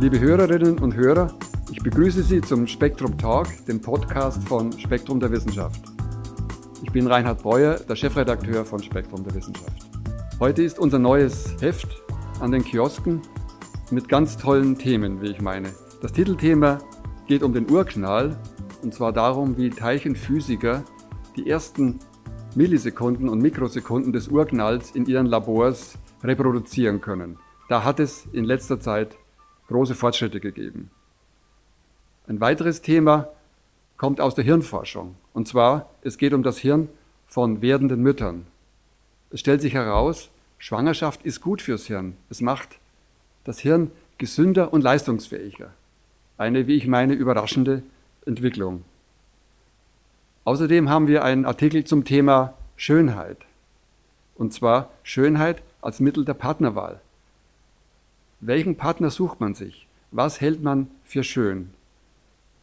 Liebe Hörerinnen und Hörer, ich begrüße Sie zum Spektrum Talk, dem Podcast von Spektrum der Wissenschaft. Ich bin Reinhard Breuer, der Chefredakteur von Spektrum der Wissenschaft. Heute ist unser neues Heft an den Kiosken mit ganz tollen Themen, wie ich meine. Das Titelthema geht um den Urknall und zwar darum, wie Teilchenphysiker die ersten Millisekunden und Mikrosekunden des Urknalls in ihren Labors reproduzieren können. Da hat es in letzter Zeit große Fortschritte gegeben. Ein weiteres Thema kommt aus der Hirnforschung. Und zwar, es geht um das Hirn von werdenden Müttern. Es stellt sich heraus, Schwangerschaft ist gut fürs Hirn. Es macht das Hirn gesünder und leistungsfähiger. Eine, wie ich meine, überraschende Entwicklung. Außerdem haben wir einen Artikel zum Thema Schönheit. Und zwar Schönheit als Mittel der Partnerwahl. Welchen Partner sucht man sich? Was hält man für schön?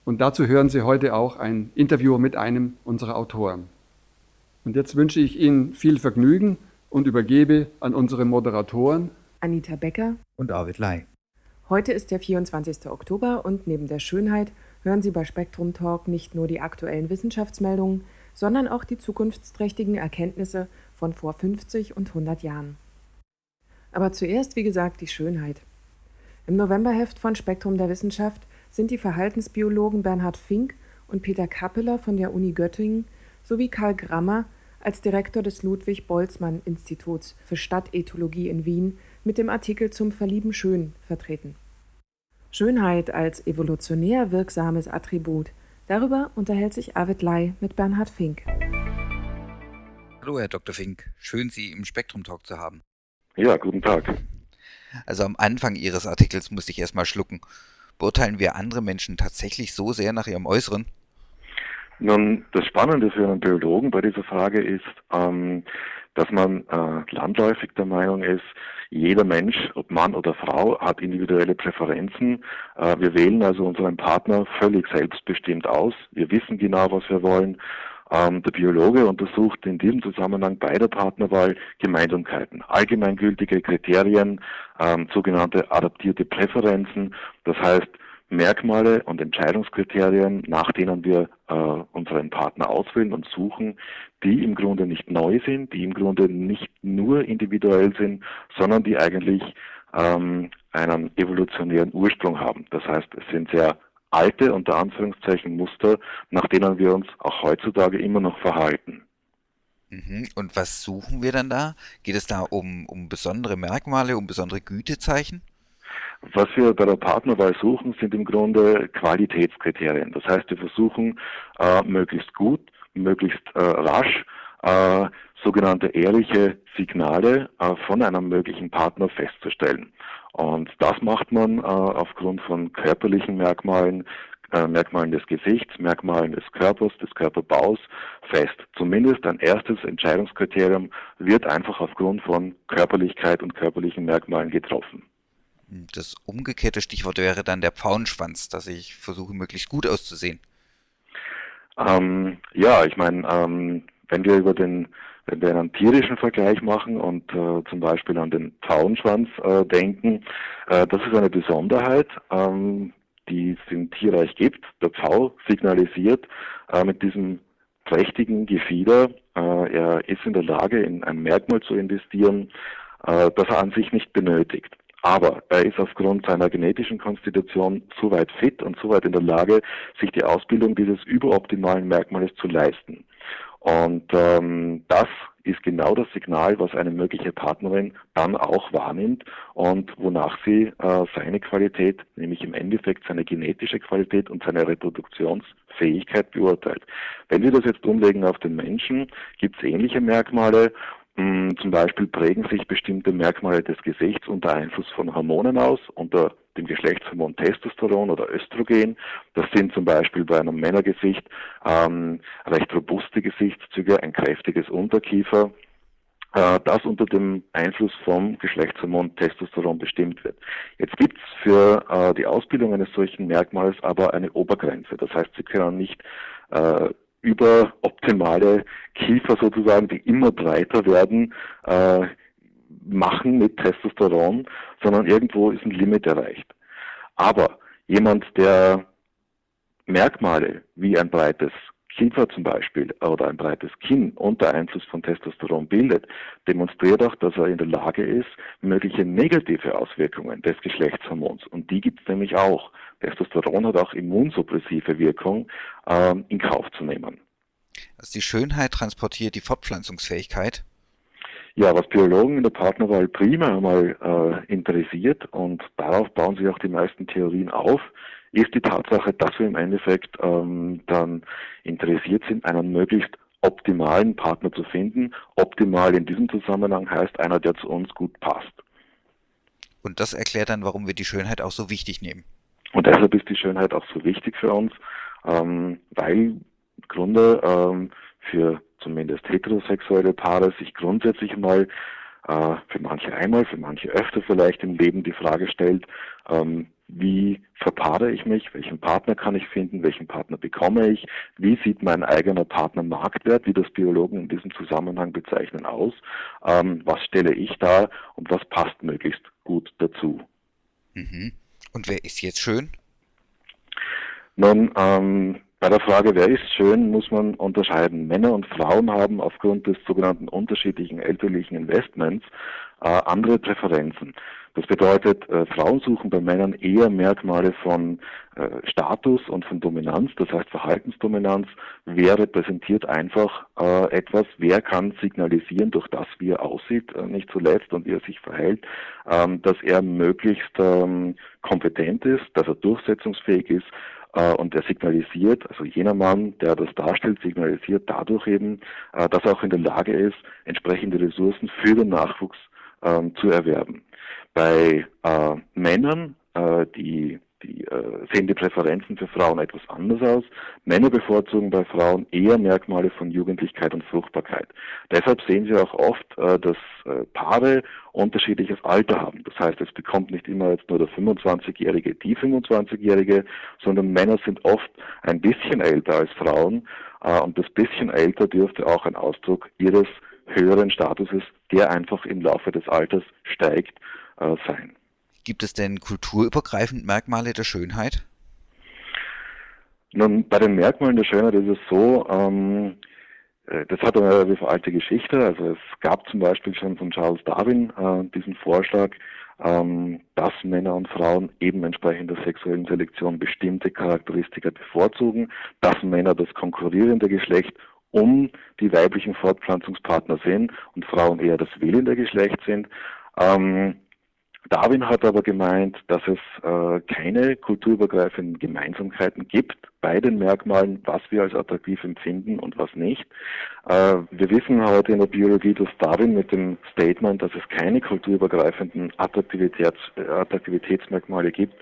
Und dazu hören Sie heute auch ein Interview mit einem unserer Autoren. Und jetzt wünsche ich Ihnen viel Vergnügen und übergebe an unsere Moderatoren Anita Becker und Arvid Lai. Heute ist der 24. Oktober und neben der Schönheit hören Sie bei Spektrum Talk nicht nur die aktuellen Wissenschaftsmeldungen, sondern auch die zukunftsträchtigen Erkenntnisse von vor 50 und 100 Jahren. Aber zuerst, wie gesagt, die Schönheit. Im Novemberheft von Spektrum der Wissenschaft sind die Verhaltensbiologen Bernhard Fink und Peter Kappeler von der Uni Göttingen sowie Karl Grammer als Direktor des Ludwig-Boltzmann-Instituts für Stadtethologie in Wien mit dem Artikel zum Verlieben schön vertreten. Schönheit als evolutionär wirksames Attribut. Darüber unterhält sich Arvid Lai mit Bernhard Fink. Hallo, Herr Dr. Fink. Schön, Sie im Spektrum Talk zu haben. Ja, guten Tag. Also am Anfang Ihres Artikels musste ich erstmal schlucken. Beurteilen wir andere Menschen tatsächlich so sehr nach ihrem Äußeren? Nun, das Spannende für einen Biologen bei dieser Frage ist, ähm, dass man äh, landläufig der Meinung ist, jeder Mensch, ob Mann oder Frau, hat individuelle Präferenzen. Äh, wir wählen also unseren Partner völlig selbstbestimmt aus. Wir wissen genau, was wir wollen ähm, der Biologe untersucht in diesem Zusammenhang bei der Partnerwahl Gemeinsamkeiten, allgemeingültige Kriterien, ähm, sogenannte adaptierte Präferenzen, das heißt Merkmale und Entscheidungskriterien, nach denen wir äh, unseren Partner auswählen und suchen, die im Grunde nicht neu sind, die im Grunde nicht nur individuell sind, sondern die eigentlich ähm, einen evolutionären Ursprung haben. Das heißt, es sind sehr alte, unter Anführungszeichen, Muster, nach denen wir uns auch heutzutage immer noch verhalten. Mhm. Und was suchen wir dann da? Geht es da um, um besondere Merkmale, um besondere Gütezeichen? Was wir bei der Partnerwahl suchen, sind im Grunde Qualitätskriterien. Das heißt, wir versuchen äh, möglichst gut, möglichst äh, rasch äh, sogenannte ehrliche Signale äh, von einem möglichen Partner festzustellen. Und das macht man äh, aufgrund von körperlichen Merkmalen, äh, Merkmalen des Gesichts, Merkmalen des Körpers, des Körperbaus fest. Zumindest ein erstes Entscheidungskriterium wird einfach aufgrund von Körperlichkeit und körperlichen Merkmalen getroffen. Das umgekehrte Stichwort wäre dann der Pfauenschwanz, dass ich versuche, möglichst gut auszusehen. Ähm, ja, ich meine, ähm, wenn wir über den wenn wir einen tierischen Vergleich machen und äh, zum Beispiel an den Pfauenschwanz äh, denken, äh, das ist eine Besonderheit, ähm, die es im Tierreich gibt. Der Pfau signalisiert äh, mit diesem prächtigen Gefieder, äh, er ist in der Lage, in ein Merkmal zu investieren, äh, das er an sich nicht benötigt. Aber er ist aufgrund seiner genetischen Konstitution so weit fit und so weit in der Lage, sich die Ausbildung dieses überoptimalen Merkmales zu leisten. Und ähm, das ist genau das Signal, was eine mögliche Partnerin dann auch wahrnimmt und wonach sie äh, seine Qualität, nämlich im Endeffekt seine genetische Qualität und seine Reproduktionsfähigkeit beurteilt. Wenn wir das jetzt umlegen auf den Menschen, gibt es ähnliche Merkmale hm, zum Beispiel prägen sich bestimmte Merkmale des Gesichts unter Einfluss von Hormonen aus, unter dem Geschlechtshormon Testosteron oder Östrogen. Das sind zum Beispiel bei einem Männergesicht ähm, recht robuste Gesichtszüge, ein kräftiges Unterkiefer, äh, das unter dem Einfluss vom Geschlechtshormon Testosteron bestimmt wird. Jetzt gibt es für äh, die Ausbildung eines solchen Merkmals aber eine Obergrenze. Das heißt, Sie können nicht äh, über optimale Kiefer sozusagen, die immer breiter werden, äh, machen mit Testosteron, sondern irgendwo ist ein Limit erreicht. Aber jemand, der Merkmale wie ein breites Kiefer zum Beispiel oder ein breites Kinn unter Einfluss von Testosteron bildet, demonstriert auch, dass er in der Lage ist, mögliche negative Auswirkungen des Geschlechtshormons, und die gibt es nämlich auch, Testosteron hat auch immunsuppressive Wirkung, äh, in Kauf zu nehmen. Also die Schönheit transportiert die Fortpflanzungsfähigkeit? Ja, was Biologen in der Partnerwahl prima einmal äh, interessiert und darauf bauen sich auch die meisten Theorien auf, ist die Tatsache, dass wir im Endeffekt ähm, dann interessiert sind, einen möglichst optimalen Partner zu finden. Optimal in diesem Zusammenhang heißt einer, der zu uns gut passt. Und das erklärt dann, warum wir die Schönheit auch so wichtig nehmen. Und deshalb ist die Schönheit auch so wichtig für uns, ähm, weil im Grunde ähm, für zumindest heterosexuelle Paare sich grundsätzlich mal äh, für manche einmal, für manche öfter vielleicht im Leben die Frage stellt, ähm, wie verpaare ich mich, welchen Partner kann ich finden, welchen Partner bekomme ich, wie sieht mein eigener Partner Marktwert, wie das Biologen in diesem Zusammenhang bezeichnen, aus, ähm, was stelle ich dar und was passt möglichst gut dazu. Mhm. Und wer ist jetzt schön? Nun, ähm, bei der Frage, wer ist schön, muss man unterscheiden. Männer und Frauen haben aufgrund des sogenannten unterschiedlichen elterlichen Investments äh, andere Präferenzen. Das bedeutet, äh, Frauen suchen bei Männern eher Merkmale von äh, Status und von Dominanz, das heißt Verhaltensdominanz. Wer repräsentiert einfach äh, etwas, wer kann signalisieren durch das, wie er aussieht, äh, nicht zuletzt und wie er sich verhält, ähm, dass er möglichst ähm, kompetent ist, dass er durchsetzungsfähig ist, und er signalisiert, also jener Mann, der das darstellt, signalisiert dadurch eben, äh, dass er auch in der Lage ist, entsprechende Ressourcen für den Nachwuchs ähm, zu erwerben. Bei äh, Männern, äh, die die äh, sehen die Präferenzen für Frauen etwas anders aus. Männer bevorzugen bei Frauen eher Merkmale von Jugendlichkeit und Fruchtbarkeit. Deshalb sehen Sie auch oft, äh, dass äh, Paare unterschiedliches Alter haben. Das heißt, es bekommt nicht immer jetzt nur der 25-Jährige die 25-Jährige, sondern Männer sind oft ein bisschen älter als Frauen. Äh, und das bisschen älter dürfte auch ein Ausdruck ihres höheren Statuses, der einfach im Laufe des Alters steigt, äh, sein. Gibt es denn kulturübergreifend Merkmale der Schönheit? Nun, bei den Merkmalen der Schönheit ist es so, ähm, äh, das hat eine relativ alte Geschichte. Also es gab zum Beispiel schon von Charles Darwin äh, diesen Vorschlag, ähm, dass Männer und Frauen eben entsprechend der sexuellen Selektion bestimmte Charakteristika bevorzugen, dass Männer das konkurrierende Geschlecht um die weiblichen Fortpflanzungspartner sind und Frauen eher das wählende Geschlecht sind. Ähm, Darwin hat aber gemeint, dass es äh, keine kulturübergreifenden Gemeinsamkeiten gibt bei den Merkmalen, was wir als attraktiv empfinden und was nicht. Äh, wir wissen heute in der Biologie, dass Darwin mit dem Statement, dass es keine kulturübergreifenden Attraktivitäts, Attraktivitätsmerkmale gibt,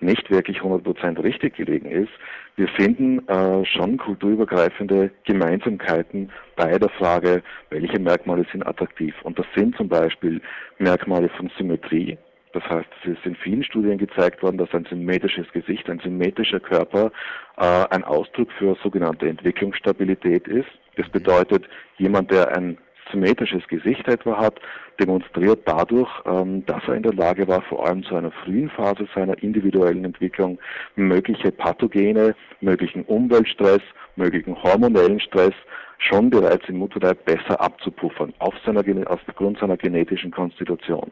nicht wirklich 100% richtig gelegen ist. Wir finden äh, schon kulturübergreifende Gemeinsamkeiten bei der Frage, welche Merkmale sind attraktiv. Und das sind zum Beispiel Merkmale von Symmetrie, das heißt, es ist in vielen Studien gezeigt worden, dass ein symmetrisches Gesicht, ein symmetrischer Körper äh, ein Ausdruck für sogenannte Entwicklungsstabilität ist. Das bedeutet, jemand, der ein symmetrisches Gesicht etwa hat, demonstriert dadurch, ähm, dass er in der Lage war, vor allem zu einer frühen Phase seiner individuellen Entwicklung mögliche Pathogene, möglichen Umweltstress, möglichen hormonellen Stress schon bereits im Mutterleib besser abzupuffern, auf seiner, aufgrund seiner genetischen Konstitution.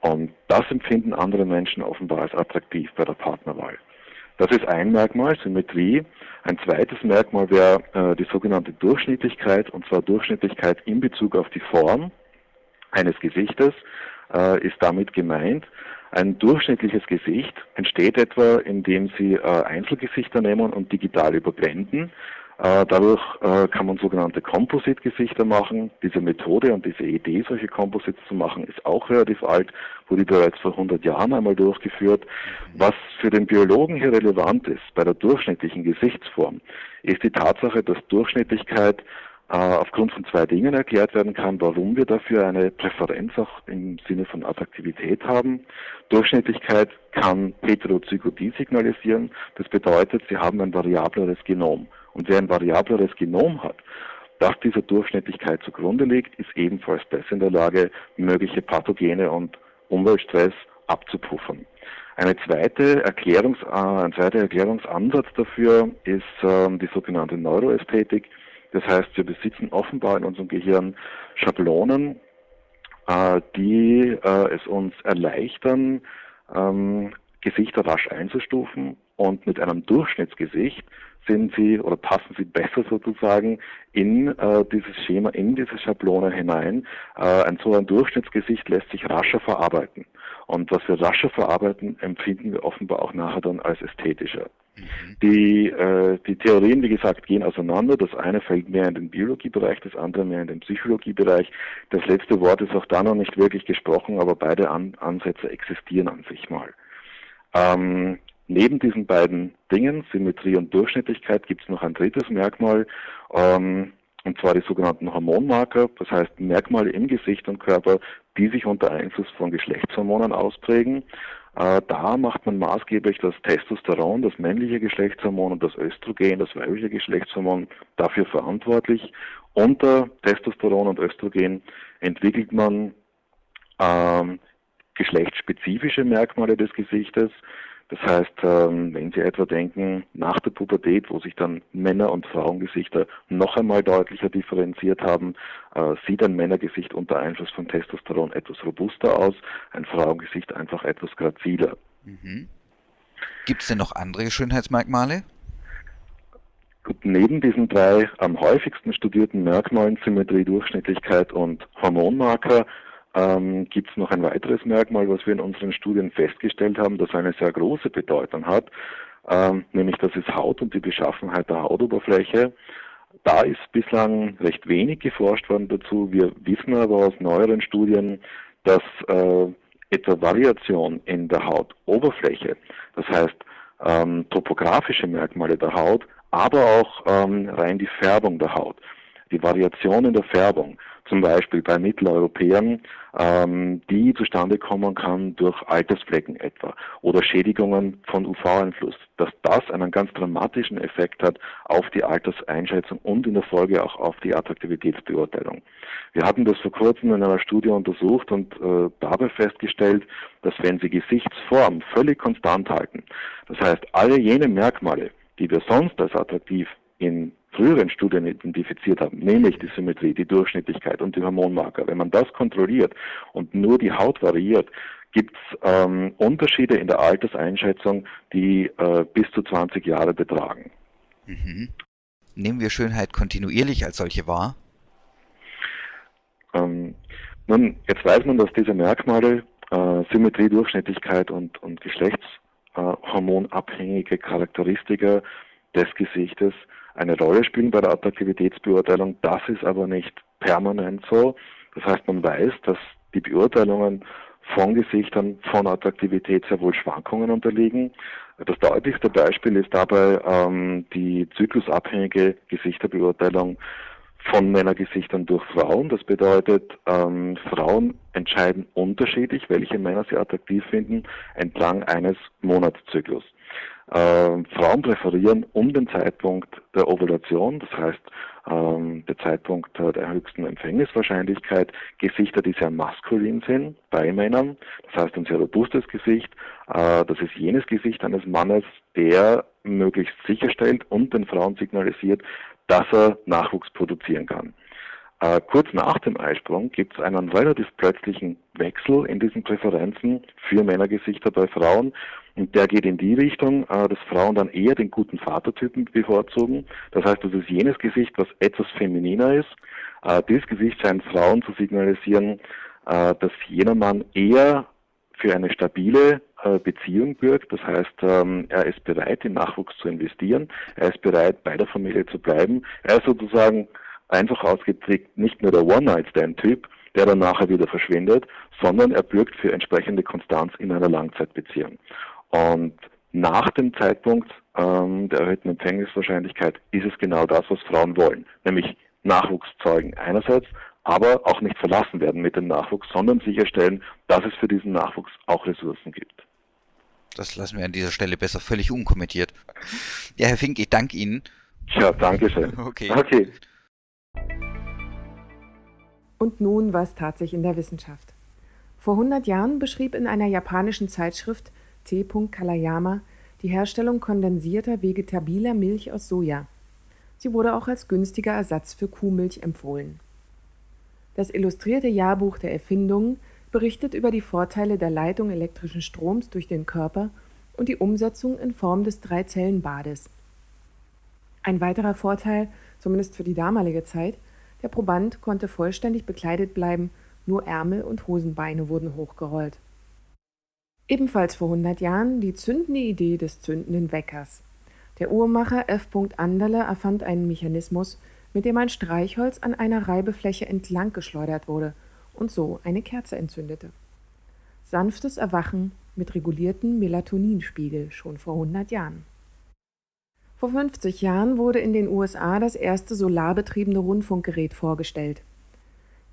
Und das empfinden andere Menschen offenbar als attraktiv bei der Partnerwahl. Das ist ein Merkmal, Symmetrie. Ein zweites Merkmal wäre äh, die sogenannte Durchschnittlichkeit, und zwar Durchschnittlichkeit in Bezug auf die Form eines Gesichtes äh, ist damit gemeint. Ein durchschnittliches Gesicht entsteht etwa, indem Sie äh, Einzelgesichter nehmen und digital überblenden. Äh, dadurch äh, kann man sogenannte Composite-Gesichter machen. Diese Methode und diese Idee, solche Composites zu machen, ist auch relativ alt, wurde bereits vor 100 Jahren einmal durchgeführt. Was für den Biologen hier relevant ist bei der durchschnittlichen Gesichtsform, ist die Tatsache, dass Durchschnittlichkeit äh, aufgrund von zwei Dingen erklärt werden kann, warum wir dafür eine Präferenz auch im Sinne von Attraktivität haben. Durchschnittlichkeit kann Heterozygotie signalisieren. Das bedeutet, sie haben ein variableres Genom. Und wer ein variableres Genom hat, das dieser Durchschnittlichkeit zugrunde liegt, ist ebenfalls besser in der Lage, mögliche Pathogene und Umweltstress abzupuffern. Eine zweite Erklärungs, äh, ein zweiter Erklärungsansatz dafür ist ähm, die sogenannte Neuroästhetik. Das heißt, wir besitzen offenbar in unserem Gehirn Schablonen, äh, die äh, es uns erleichtern, ähm, Gesichter rasch einzustufen und mit einem Durchschnittsgesicht sind sie oder passen sie besser sozusagen in äh, dieses Schema, in diese Schablone hinein. Äh, ein so ein Durchschnittsgesicht lässt sich rascher verarbeiten. Und was wir rascher verarbeiten, empfinden wir offenbar auch nachher dann als ästhetischer. Mhm. Die, äh, die Theorien, wie gesagt, gehen auseinander. Das eine fällt mehr in den Biologiebereich, das andere mehr in den Psychologiebereich. Das letzte Wort ist auch da noch nicht wirklich gesprochen, aber beide An Ansätze existieren an sich mal. Ähm, neben diesen beiden Dingen, Symmetrie und Durchschnittlichkeit, gibt es noch ein drittes Merkmal, ähm, und zwar die sogenannten Hormonmarker, das heißt Merkmale im Gesicht und Körper, die sich unter Einfluss von Geschlechtshormonen ausprägen. Äh, da macht man maßgeblich das Testosteron, das männliche Geschlechtshormon und das Östrogen, das weibliche Geschlechtshormon, dafür verantwortlich. Unter Testosteron und Östrogen entwickelt man ähm, geschlechtsspezifische Merkmale des Gesichtes. Das heißt, ähm, wenn Sie etwa denken, nach der Pubertät, wo sich dann Männer- und Frauengesichter noch einmal deutlicher differenziert haben, äh, sieht ein Männergesicht unter Einfluss von Testosteron etwas robuster aus, ein Frauengesicht einfach etwas graziler. Mhm. Gibt es denn noch andere Schönheitsmerkmale? Gut, neben diesen drei am häufigsten studierten Merkmalen Symmetrie, Durchschnittlichkeit und Hormonmarker ähm, gibt es noch ein weiteres Merkmal, was wir in unseren Studien festgestellt haben, das eine sehr große Bedeutung hat, ähm, nämlich das ist Haut und die Beschaffenheit der Hautoberfläche. Da ist bislang recht wenig geforscht worden dazu. Wir wissen aber aus neueren Studien, dass äh, etwa Variation in der Hautoberfläche, das heißt ähm, topografische Merkmale der Haut, aber auch ähm, rein die Färbung der Haut, die Variation in der Färbung, zum Beispiel bei Mitteleuropäern, ähm, die zustande kommen kann durch Altersflecken etwa oder Schädigungen von UV-Einfluss, dass das einen ganz dramatischen Effekt hat auf die Alterseinschätzung und in der Folge auch auf die Attraktivitätsbeurteilung. Wir hatten das vor kurzem in einer Studie untersucht und äh, dabei festgestellt, dass wenn Sie Gesichtsform völlig konstant halten, das heißt alle jene Merkmale, die wir sonst als attraktiv in früheren Studien identifiziert haben, nämlich die Symmetrie, die Durchschnittlichkeit und die Hormonmarker, wenn man das kontrolliert und nur die Haut variiert, gibt es ähm, Unterschiede in der Alterseinschätzung, die äh, bis zu 20 Jahre betragen. Mhm. Nehmen wir Schönheit kontinuierlich als solche wahr? Ähm, nun, jetzt weiß man, dass diese Merkmale, äh, Symmetrie, Durchschnittlichkeit und, und geschlechtshormonabhängige äh, Charakteristika des Gesichtes eine Rolle spielen bei der Attraktivitätsbeurteilung. Das ist aber nicht permanent so. Das heißt, man weiß, dass die Beurteilungen von Gesichtern von Attraktivität sehr wohl Schwankungen unterliegen. Das deutlichste Beispiel ist dabei ähm, die zyklusabhängige Gesichterbeurteilung von Männergesichtern durch Frauen. Das bedeutet, ähm, Frauen entscheiden unterschiedlich, welche Männer sie attraktiv finden, entlang eines Monatszyklus. Äh, Frauen präferieren um den Zeitpunkt der Ovulation, das heißt ähm, der Zeitpunkt der höchsten Empfängniswahrscheinlichkeit, Gesichter, die sehr maskulin sind bei Männern, das heißt ein sehr robustes Gesicht. Äh, das ist jenes Gesicht eines Mannes, der möglichst sicherstellt und den Frauen signalisiert, dass er Nachwuchs produzieren kann. Äh, kurz nach dem Eisprung gibt es einen relativ plötzlichen Wechsel in diesen Präferenzen für Männergesichter bei Frauen. Und der geht in die Richtung, äh, dass Frauen dann eher den guten Vatertypen bevorzugen. Das heißt, das ist jenes Gesicht, was etwas femininer ist. Äh, dieses Gesicht scheint Frauen zu signalisieren, äh, dass jener Mann eher für eine stabile Beziehung bürgt. Das heißt, ähm, er ist bereit, in Nachwuchs zu investieren. Er ist bereit, bei der Familie zu bleiben. Er ist sozusagen einfach ausgeprägt nicht nur der One-Night-Stand-Typ, der dann nachher wieder verschwindet, sondern er bürgt für entsprechende Konstanz in einer Langzeitbeziehung. Und nach dem Zeitpunkt ähm, der erhöhten Empfängniswahrscheinlichkeit ist es genau das, was Frauen wollen, nämlich Nachwuchs zeugen einerseits, aber auch nicht verlassen werden mit dem Nachwuchs, sondern sicherstellen, dass es für diesen Nachwuchs auch Ressourcen gibt. Das lassen wir an dieser Stelle besser völlig unkommentiert. Ja, Herr Fink, ich danke Ihnen. Ja, danke schön. Okay. okay. Und nun, was tat sich in der Wissenschaft? Vor 100 Jahren beschrieb in einer japanischen Zeitschrift T. Kalayama die Herstellung kondensierter vegetabiler Milch aus Soja. Sie wurde auch als günstiger Ersatz für Kuhmilch empfohlen. Das illustrierte Jahrbuch der Erfindungen berichtet über die Vorteile der Leitung elektrischen Stroms durch den Körper und die Umsetzung in Form des Dreizellenbades. Ein weiterer Vorteil, zumindest für die damalige Zeit, der Proband konnte vollständig bekleidet bleiben, nur Ärmel und Hosenbeine wurden hochgerollt. Ebenfalls vor 100 Jahren die zündende Idee des zündenden Weckers. Der Uhrmacher F. Anderle erfand einen Mechanismus, mit dem ein Streichholz an einer Reibefläche entlang geschleudert wurde und so eine Kerze entzündete. Sanftes Erwachen mit reguliertem Melatoninspiegel schon vor 100 Jahren. Vor 50 Jahren wurde in den USA das erste solarbetriebene Rundfunkgerät vorgestellt.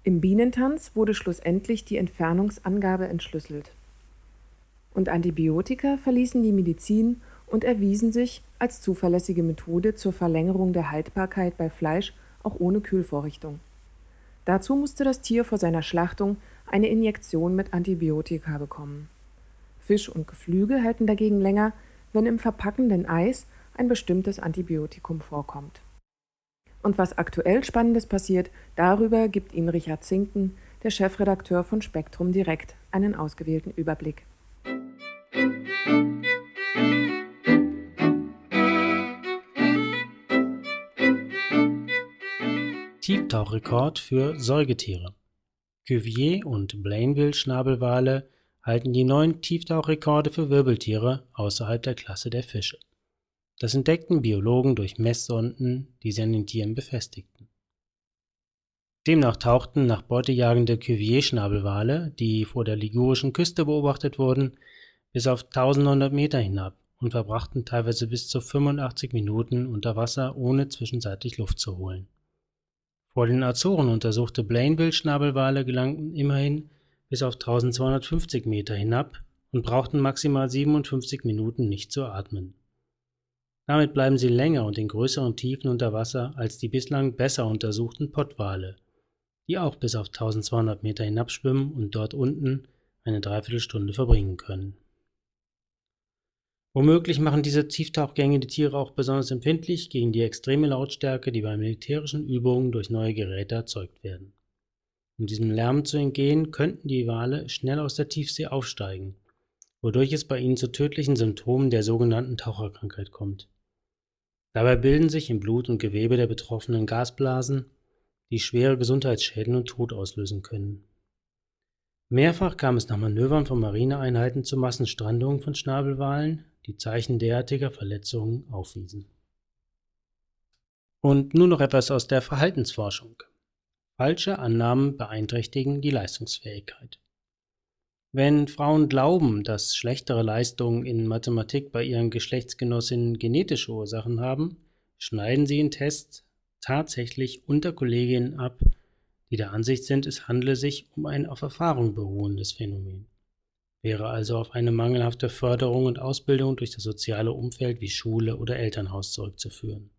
Im Bienentanz wurde schlussendlich die Entfernungsangabe entschlüsselt. Und Antibiotika verließen die Medizin und erwiesen sich als zuverlässige Methode zur Verlängerung der Haltbarkeit bei Fleisch auch ohne Kühlvorrichtung. Dazu musste das Tier vor seiner Schlachtung eine Injektion mit Antibiotika bekommen. Fisch und Geflügel halten dagegen länger, wenn im verpackenden Eis ein bestimmtes Antibiotikum vorkommt. Und was aktuell Spannendes passiert, darüber gibt Ihnen Richard Zinken, der Chefredakteur von Spektrum Direkt, einen ausgewählten Überblick. Tiefstauchrekord für Säugetiere. Cuvier und Blainville-Schnabelwale halten die neuen Tieftauchrekorde für Wirbeltiere außerhalb der Klasse der Fische. Das entdeckten Biologen durch Messsonden, die sie an den Tieren befestigten. Demnach tauchten nach Beute jagende Cuvier-Schnabelwale, die vor der ligurischen Küste beobachtet wurden, bis auf 1900 Meter hinab und verbrachten teilweise bis zu 85 Minuten unter Wasser, ohne zwischenzeitlich Luft zu holen. Vor den Azoren untersuchte Blainville-Schnabelwale gelangten immerhin bis auf 1250 Meter hinab und brauchten maximal 57 Minuten nicht zu atmen. Damit bleiben sie länger und in größeren Tiefen unter Wasser als die bislang besser untersuchten Pottwale, die auch bis auf 1200 Meter hinabschwimmen und dort unten eine Dreiviertelstunde verbringen können. Womöglich machen diese Tieftauchgänge die Tiere auch besonders empfindlich gegen die extreme Lautstärke, die bei militärischen Übungen durch neue Geräte erzeugt werden. Um diesem Lärm zu entgehen, könnten die Wale schnell aus der Tiefsee aufsteigen, wodurch es bei ihnen zu tödlichen Symptomen der sogenannten Taucherkrankheit kommt. Dabei bilden sich im Blut und Gewebe der Betroffenen Gasblasen, die schwere Gesundheitsschäden und Tod auslösen können. Mehrfach kam es nach Manövern von Marineeinheiten zu Massenstrandungen von Schnabelwalen, die Zeichen derartiger Verletzungen aufwiesen. Und nun noch etwas aus der Verhaltensforschung. Falsche Annahmen beeinträchtigen die Leistungsfähigkeit. Wenn Frauen glauben, dass schlechtere Leistungen in Mathematik bei ihren Geschlechtsgenossinnen genetische Ursachen haben, schneiden sie in Tests tatsächlich unter Kolleginnen ab, die der Ansicht sind, es handle sich um ein auf Erfahrung beruhendes Phänomen wäre also auf eine mangelhafte Förderung und Ausbildung durch das soziale Umfeld wie Schule oder Elternhaus zurückzuführen.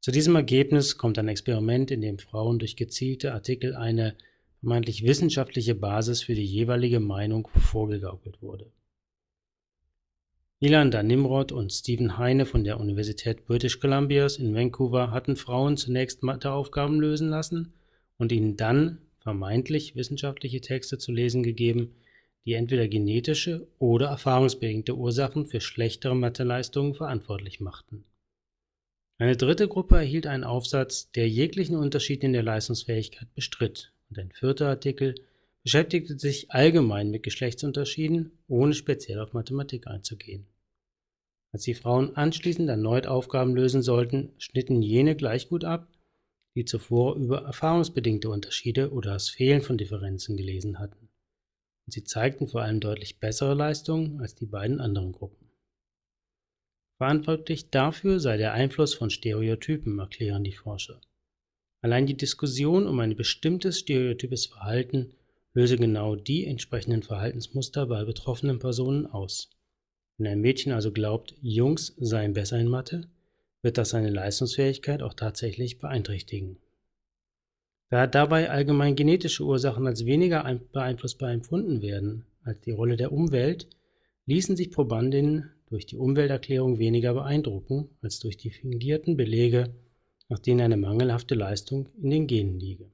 Zu diesem Ergebnis kommt ein Experiment, in dem Frauen durch gezielte Artikel eine vermeintlich wissenschaftliche Basis für die jeweilige Meinung vorgegaukelt wurde. Ilanda Nimrod und Stephen Heine von der Universität British Columbia in Vancouver hatten Frauen zunächst Matheaufgaben lösen lassen und ihnen dann vermeintlich wissenschaftliche Texte zu lesen gegeben, die entweder genetische oder erfahrungsbedingte Ursachen für schlechtere Matheleistungen verantwortlich machten. Eine dritte Gruppe erhielt einen Aufsatz, der jeglichen Unterschied in der Leistungsfähigkeit bestritt, und ein vierter Artikel beschäftigte sich allgemein mit Geschlechtsunterschieden, ohne speziell auf Mathematik einzugehen. Als die Frauen anschließend erneut Aufgaben lösen sollten, schnitten jene gleich gut ab, die zuvor über erfahrungsbedingte Unterschiede oder das Fehlen von Differenzen gelesen hatten und sie zeigten vor allem deutlich bessere Leistungen als die beiden anderen Gruppen. Verantwortlich dafür sei der Einfluss von Stereotypen, erklären die Forscher. Allein die Diskussion um ein bestimmtes stereotypes Verhalten löse genau die entsprechenden Verhaltensmuster bei betroffenen Personen aus. Wenn ein Mädchen also glaubt, Jungs seien besser in Mathe, wird das seine Leistungsfähigkeit auch tatsächlich beeinträchtigen. Da dabei allgemein genetische Ursachen als weniger beeinflussbar empfunden werden als die Rolle der Umwelt, ließen sich Probandinnen durch die Umwelterklärung weniger beeindrucken als durch die fingierten Belege, nach denen eine mangelhafte Leistung in den Genen liege.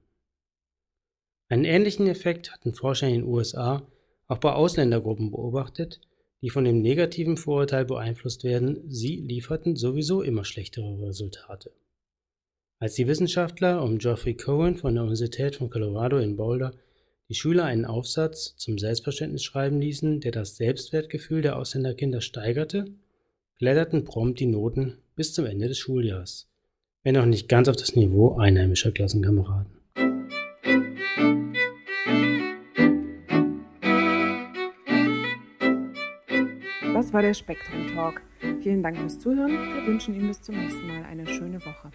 Einen ähnlichen Effekt hatten Forscher in den USA auch bei Ausländergruppen beobachtet, die von dem negativen Vorurteil beeinflusst werden, sie lieferten sowieso immer schlechtere Resultate. Als die Wissenschaftler um Geoffrey Cohen von der Universität von Colorado in Boulder die Schüler einen Aufsatz zum Selbstverständnis schreiben ließen, der das Selbstwertgefühl der Ausländerkinder steigerte, kletterten prompt die Noten bis zum Ende des Schuljahres, wenn auch nicht ganz auf das Niveau einheimischer Klassenkameraden. War der Spektrum Talk. Vielen Dank fürs Zuhören. Wir wünschen Ihnen bis zum nächsten Mal eine schöne Woche.